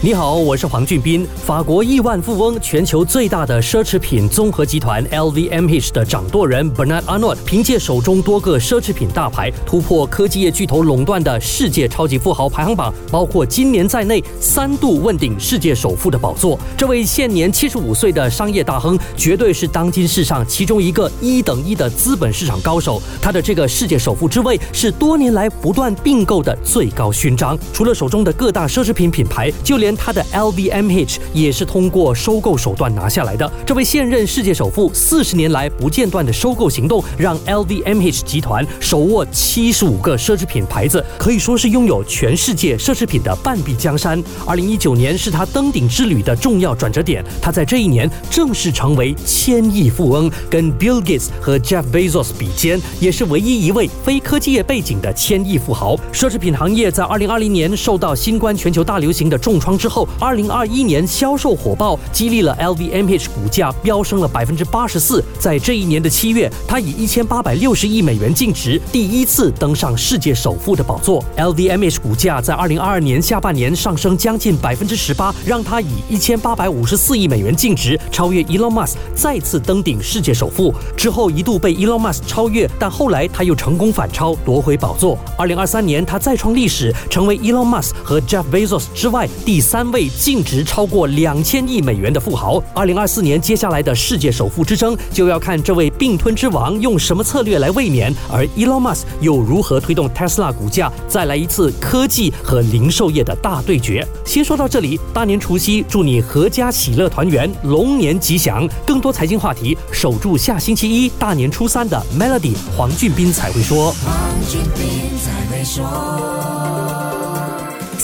你好，我是黄俊斌。法国亿万富翁、全球最大的奢侈品综合集团 LVMH 的掌舵人 Bernard Arnault，凭借手中多个奢侈品大牌，突破科技业巨头垄断的世界超级富豪排行榜，包括今年在内三度问鼎世界首富的宝座。这位现年七十五岁的商业大亨，绝对是当今世上其中一个一等一的资本市场高手。他的这个世界首富之位，是多年来不断并购的最高勋章。除了手中的各大奢侈品品牌，就连他的 LVMH 也是通过收购手段拿下来的。这位现任世界首富四十年来不间断的收购行动，让 LVMH 集团手握七十五个奢侈品牌子，可以说是拥有全世界奢侈品的半壁江山。二零一九年是他登顶之旅的重要转折点，他在这一年正式成为千亿富翁，跟 Bill Gates 和 Jeff Bezos 比肩，也是唯一一位非科技业背景的千亿富豪。奢侈品行业在二零二零年受到新冠全球大流行的重创之后。二零二一年销售火爆，激励了 LVMH 股价飙升了百分之八十四。在这一年的七月，它以一千八百六十亿美元净值，第一次登上世界首富的宝座。LVMH 股价在二零二二年下半年上升将近百分之十八，让它以一千八百五十四亿美元净值超越 Elon Musk，再次登顶世界首富。之后一度被 Elon Musk 超越，但后来他又成功反超，夺回宝座。二零二三年，他再创历史，成为 Elon Musk 和 Jeff Bezos 之外第三位。净值超过两千亿美元的富豪，二零二四年接下来的世界首富之争，就要看这位并吞之王用什么策略来卫冕，而 Elon Musk 又如何推动 Tesla 股价再来一次科技和零售业的大对决。先说到这里，大年除夕祝你阖家喜乐团圆，龙年吉祥。更多财经话题，守住下星期一大年初三的 Melody 黄俊斌才会说。黄俊斌才会说。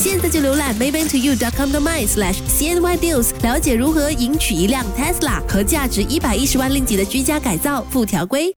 现在就浏览 maybantoyou.com.my/cnydeals，了解如何赢取一辆 Tesla 和价值一百一十万令吉的居家改造附条规。